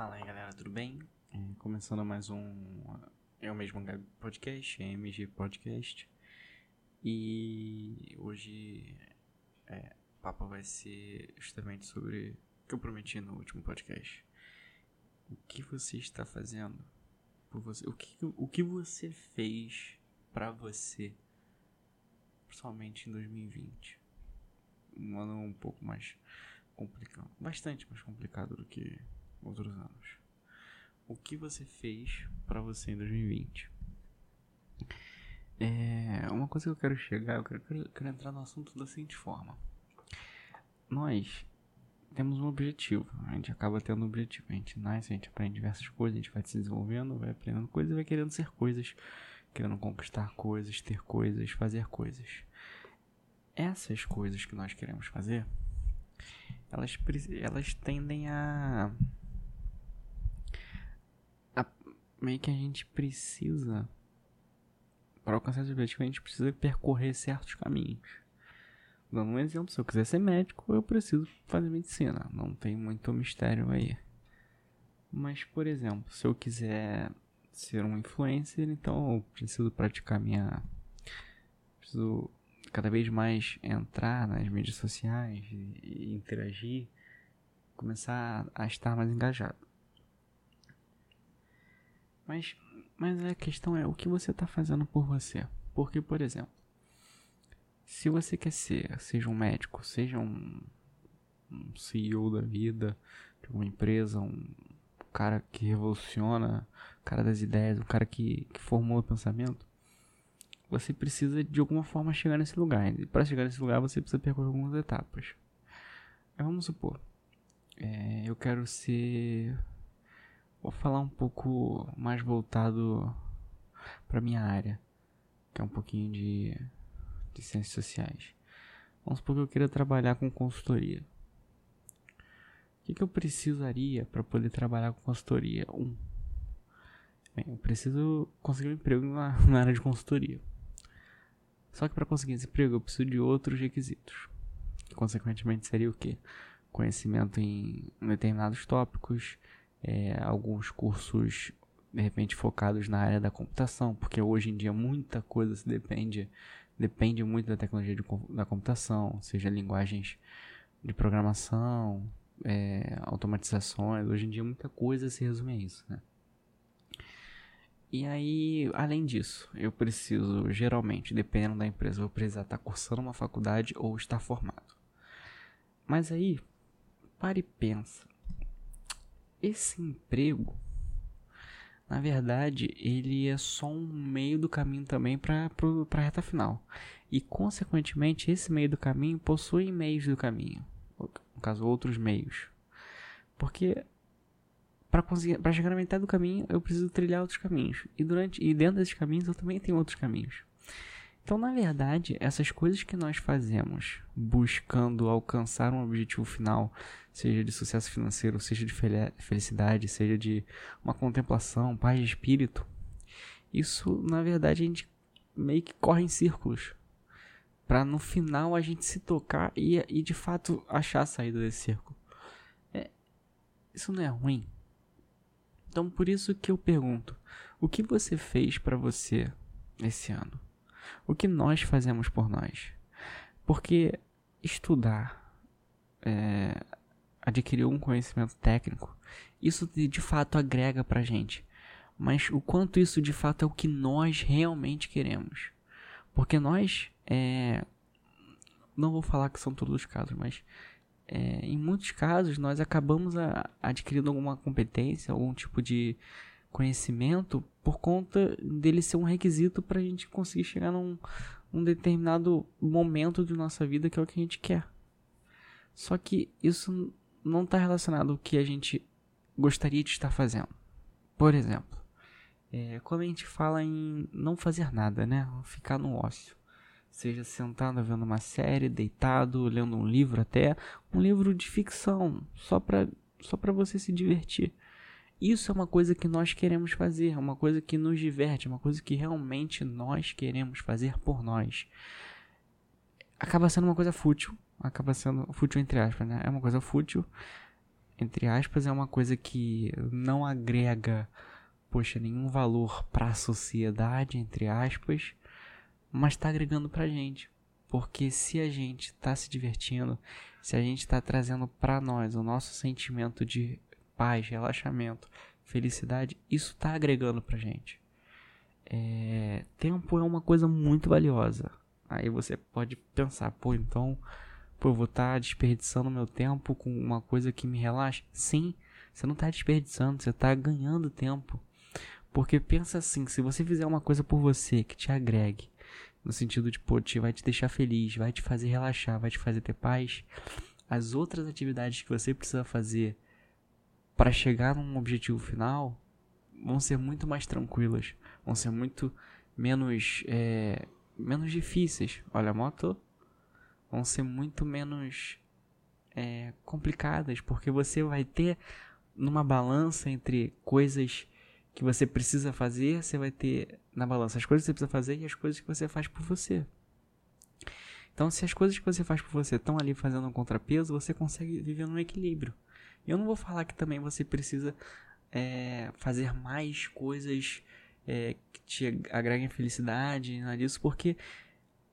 Fala aí galera, tudo bem? É, começando mais um Eu Mesmo Podcast, MG Podcast. E hoje é, o papo vai ser justamente sobre o que eu prometi no último podcast. O que você está fazendo por você? O que, o que você fez para você, principalmente em 2020? Um ano um pouco mais complicado, bastante mais complicado do que outros anos. O que você fez para você em 2020? É, uma coisa que eu quero chegar, eu quero, quero, quero entrar no assunto da seguinte forma. Nós temos um objetivo, a gente acaba tendo um objetivo, a gente nasce, a gente aprende diversas coisas, a gente vai se desenvolvendo, vai aprendendo coisas e vai querendo ser coisas, querendo conquistar coisas, ter coisas, fazer coisas. Essas coisas que nós queremos fazer, elas, elas tendem a meio que a gente precisa, para alcançar esse objetivo, a gente precisa percorrer certos caminhos. Dando um exemplo, se eu quiser ser médico, eu preciso fazer medicina. Não tem muito mistério aí. Mas, por exemplo, se eu quiser ser um influencer, então eu preciso praticar minha. Preciso cada vez mais entrar nas mídias sociais e interagir, começar a estar mais engajado. Mas, mas a questão é o que você está fazendo por você. Porque, por exemplo, se você quer ser, seja um médico, seja um, um CEO da vida, de uma empresa, um cara que revoluciona, um cara das ideias, um cara que, que formou o pensamento, você precisa de alguma forma chegar nesse lugar. E para chegar nesse lugar, você precisa percorrer algumas etapas. Vamos supor, é, eu quero ser Vou falar um pouco mais voltado para minha área, que é um pouquinho de, de ciências sociais. Vamos supor que eu queira trabalhar com consultoria. O que, que eu precisaria para poder trabalhar com consultoria? Um, bem, eu preciso conseguir um emprego na, na área de consultoria. Só que para conseguir esse emprego eu preciso de outros requisitos. Consequentemente seria o que? Conhecimento em determinados tópicos, é, alguns cursos de repente focados na área da computação, porque hoje em dia muita coisa se depende depende muito da tecnologia de, da computação, seja linguagens de programação, é, automatizações. Hoje em dia muita coisa se resume a isso, né? E aí, além disso, eu preciso, geralmente, dependendo da empresa, vou precisar estar cursando uma faculdade ou estar formado. Mas aí, pare e pensa esse emprego, na verdade, ele é só um meio do caminho também para a reta final. E, consequentemente, esse meio do caminho possui meios do caminho. No caso, outros meios. Porque para conseguir para chegar na metade do caminho, eu preciso trilhar outros caminhos. E durante e dentro desses caminhos eu também tenho outros caminhos. Então, na verdade, essas coisas que nós fazemos buscando alcançar um objetivo final, seja de sucesso financeiro, seja de felicidade, seja de uma contemplação, paz de espírito, isso, na verdade, a gente meio que corre em círculos. Para no final a gente se tocar e, e de fato achar a saída desse círculo. É, isso não é ruim. Então, por isso que eu pergunto: o que você fez para você esse ano? O que nós fazemos por nós. Porque estudar, é, adquirir um conhecimento técnico, isso de, fato agrega pra gente. Mas o quanto isso de fato é o que nós realmente queremos. Porque nós, é, não vou falar que são todos os casos, mas é, em muitos casos nós acabamos a, adquirindo alguma competência, algum tipo de conhecimento por conta dele ser um requisito para a gente conseguir chegar num, num determinado momento de nossa vida que é o que a gente quer. Só que isso não está relacionado ao que a gente gostaria de estar fazendo. Por exemplo, é, quando a gente fala em não fazer nada, né? Ficar no ócio. Seja sentado vendo uma série, deitado, lendo um livro até, um livro de ficção, só para só pra você se divertir. Isso é uma coisa que nós queremos fazer, uma coisa que nos diverte, uma coisa que realmente nós queremos fazer por nós. Acaba sendo uma coisa fútil, acaba sendo fútil entre aspas, né? É uma coisa fútil, entre aspas, é uma coisa que não agrega, poxa, nenhum valor para a sociedade, entre aspas, mas está agregando pra gente. Porque se a gente está se divertindo, se a gente está trazendo para nós o nosso sentimento de paz, relaxamento, felicidade, isso está agregando pra gente. É, tempo é uma coisa muito valiosa. Aí você pode pensar, pô, então, pô, eu vou estar tá desperdiçando meu tempo com uma coisa que me relaxa? Sim, você não está desperdiçando, você está ganhando tempo. Porque pensa assim, se você fizer uma coisa por você que te agregue, no sentido de, pô, te, vai te deixar feliz, vai te fazer relaxar, vai te fazer ter paz, as outras atividades que você precisa fazer para chegar num objetivo final vão ser muito mais tranquilas, vão ser muito menos é, menos difíceis. Olha, a moto vão ser muito menos é, complicadas, porque você vai ter numa balança entre coisas que você precisa fazer, você vai ter na balança as coisas que você precisa fazer e as coisas que você faz por você. Então, se as coisas que você faz por você estão ali fazendo um contrapeso, você consegue viver num equilíbrio. Eu não vou falar que também você precisa é, fazer mais coisas é, que te agreguem felicidade, nada disso, porque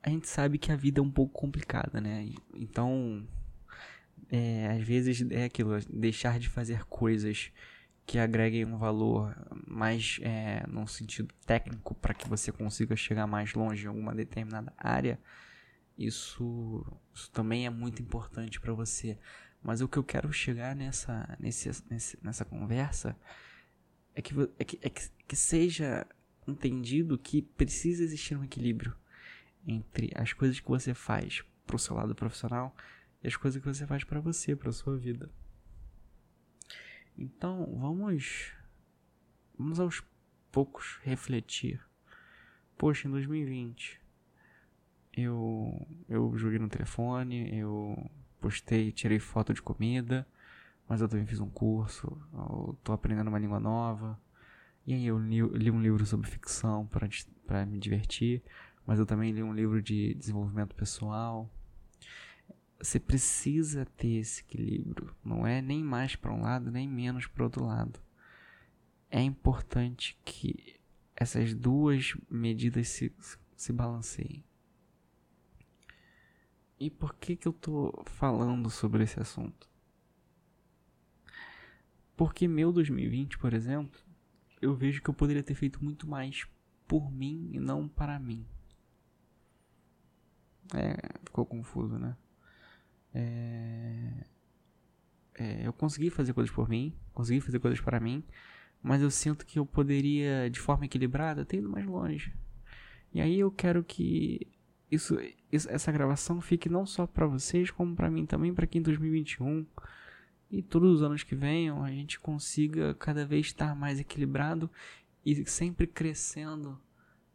a gente sabe que a vida é um pouco complicada, né? Então, é, às vezes é aquilo, deixar de fazer coisas que agreguem um valor mais é, num sentido técnico para que você consiga chegar mais longe em alguma determinada área, isso, isso também é muito importante para você. Mas o que eu quero chegar nessa, nesse, nessa conversa é que, é, que, é que seja entendido que precisa existir um equilíbrio entre as coisas que você faz pro seu lado profissional e as coisas que você faz para você, para sua vida. Então, vamos vamos aos poucos refletir. Poxa, em 2020 eu eu joguei no telefone, eu postei, tirei foto de comida, mas eu também fiz um curso, eu tô aprendendo uma língua nova. E aí eu li, li um livro sobre ficção para me divertir, mas eu também li um livro de desenvolvimento pessoal. Você precisa ter esse equilíbrio, não é nem mais para um lado, nem menos para outro lado. É importante que essas duas medidas se, se balanceiem. E por que que eu tô falando sobre esse assunto? Porque meu 2020, por exemplo, eu vejo que eu poderia ter feito muito mais por mim e não para mim. É, ficou confuso, né? É, é, eu consegui fazer coisas por mim, consegui fazer coisas para mim, mas eu sinto que eu poderia, de forma equilibrada, ter ido mais longe. E aí eu quero que isso, isso essa gravação fique não só para vocês, como para mim também, para que em 2021 e todos os anos que venham a gente consiga cada vez estar mais equilibrado e sempre crescendo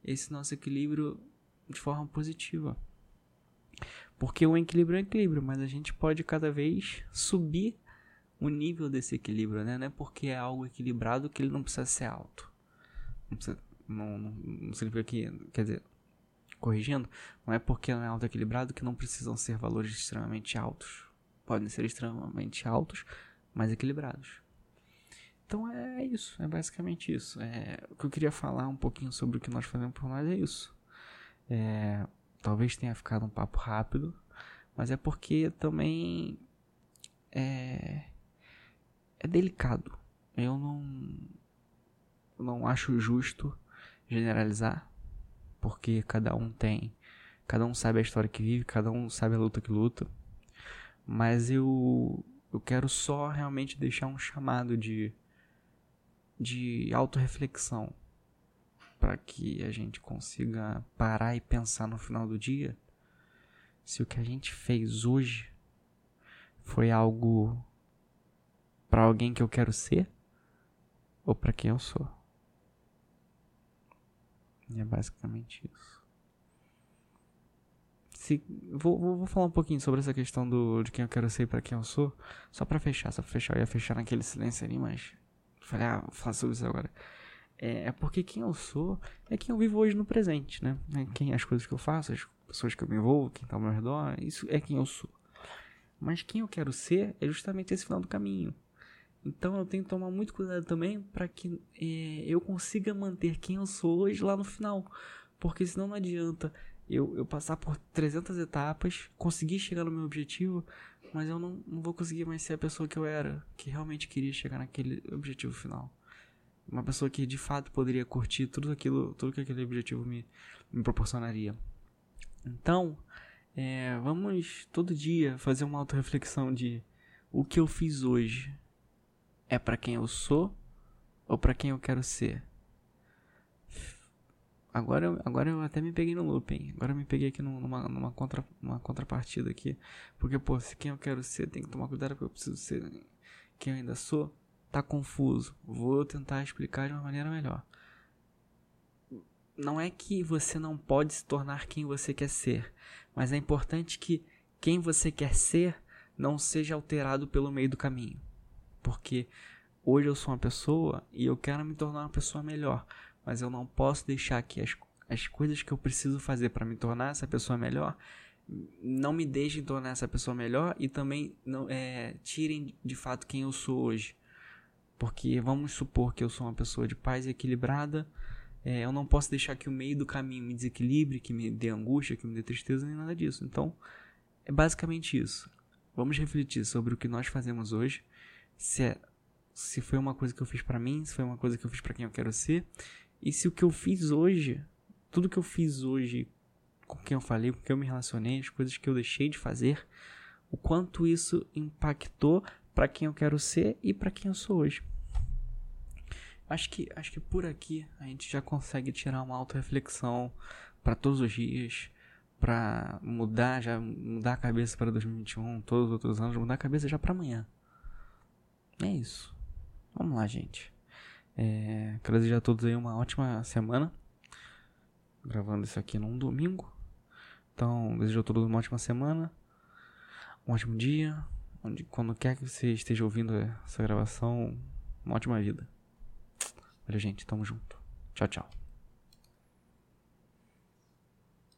esse nosso equilíbrio de forma positiva. Porque o equilíbrio é equilíbrio, mas a gente pode cada vez subir o nível desse equilíbrio, né? Não é porque é algo equilibrado que ele não precisa ser alto. Não, precisa, não, não, não significa que, quer dizer, corrigindo, não é porque não é alto equilibrado que não precisam ser valores extremamente altos podem ser extremamente altos, mas equilibrados. Então é isso, é basicamente isso. É, o que eu queria falar um pouquinho sobre o que nós fazemos por nós é isso. É, talvez tenha ficado um papo rápido, mas é porque também é, é delicado. Eu não, não acho justo generalizar, porque cada um tem, cada um sabe a história que vive, cada um sabe a luta que luta. Mas eu eu quero só realmente deixar um chamado de de autorreflexão para que a gente consiga parar e pensar no final do dia se o que a gente fez hoje foi algo para alguém que eu quero ser ou para quem eu sou. É basicamente isso se vou, vou, vou, falar um pouquinho sobre essa questão do de quem eu quero ser para quem eu sou, só para fechar, só pra fechar, eu ia fechar naquele silêncio ali, mas falei, ah, vou falar sobre isso agora. É, é, porque quem eu sou é quem eu vivo hoje no presente, né? É quem as coisas que eu faço, as pessoas que eu me envolvo, quem tá ao meu redor, isso é quem eu sou. Mas quem eu quero ser é justamente esse final do caminho. Então eu tenho que tomar muito cuidado também para que é, eu consiga manter quem eu sou hoje lá no final. Porque senão não adianta eu, eu passar por 300 etapas, conseguir chegar no meu objetivo, mas eu não, não vou conseguir mais ser a pessoa que eu era, que realmente queria chegar naquele objetivo final. Uma pessoa que de fato poderia curtir tudo aquilo, tudo que aquele objetivo me, me proporcionaria. Então, é, vamos todo dia fazer uma auto-reflexão de o que eu fiz hoje é para quem eu sou ou para quem eu quero ser. Agora eu, agora eu até me peguei no looping. Agora eu me peguei aqui numa, numa contra, uma contrapartida aqui. Porque, pô, se quem eu quero ser tem que tomar cuidado porque eu preciso ser quem eu ainda sou, tá confuso. Vou tentar explicar de uma maneira melhor. Não é que você não pode se tornar quem você quer ser, mas é importante que quem você quer ser não seja alterado pelo meio do caminho. Porque hoje eu sou uma pessoa e eu quero me tornar uma pessoa melhor mas eu não posso deixar que as, as coisas que eu preciso fazer para me tornar essa pessoa melhor não me deixem tornar essa pessoa melhor e também não é, tirem de fato quem eu sou hoje. Porque vamos supor que eu sou uma pessoa de paz equilibrada, é, eu não posso deixar que o meio do caminho me desequilibre, que me dê angústia, que me dê tristeza, nem nada disso. Então, é basicamente isso. Vamos refletir sobre o que nós fazemos hoje, se, é, se foi uma coisa que eu fiz para mim, se foi uma coisa que eu fiz para quem eu quero ser, e se o que eu fiz hoje, tudo que eu fiz hoje, com quem eu falei, com quem eu me relacionei, as coisas que eu deixei de fazer, o quanto isso impactou para quem eu quero ser e para quem eu sou hoje. Acho que, acho que por aqui a gente já consegue tirar uma auto-reflexão para todos os dias, para mudar, já mudar a cabeça para 2021, todos os outros anos, mudar a cabeça já para amanhã. É isso. Vamos lá, gente. É, quero desejar a todos aí uma ótima semana. Gravando isso aqui num domingo. Então, desejo a todos uma ótima semana. Um ótimo dia. Onde, quando quer que você esteja ouvindo essa gravação, uma ótima vida. Valeu, gente. Tamo junto. Tchau, tchau.